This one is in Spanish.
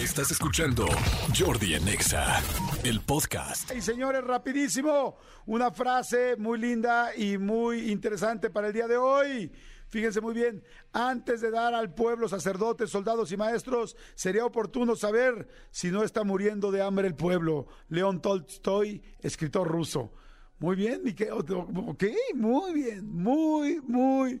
Estás escuchando Jordi Anexa, el podcast. Y señores, rapidísimo, una frase muy linda y muy interesante para el día de hoy. Fíjense muy bien, antes de dar al pueblo sacerdotes, soldados y maestros, sería oportuno saber si no está muriendo de hambre el pueblo. León Tolstoy, escritor ruso. Muy bien, Miquel. Ok, muy bien, muy, muy,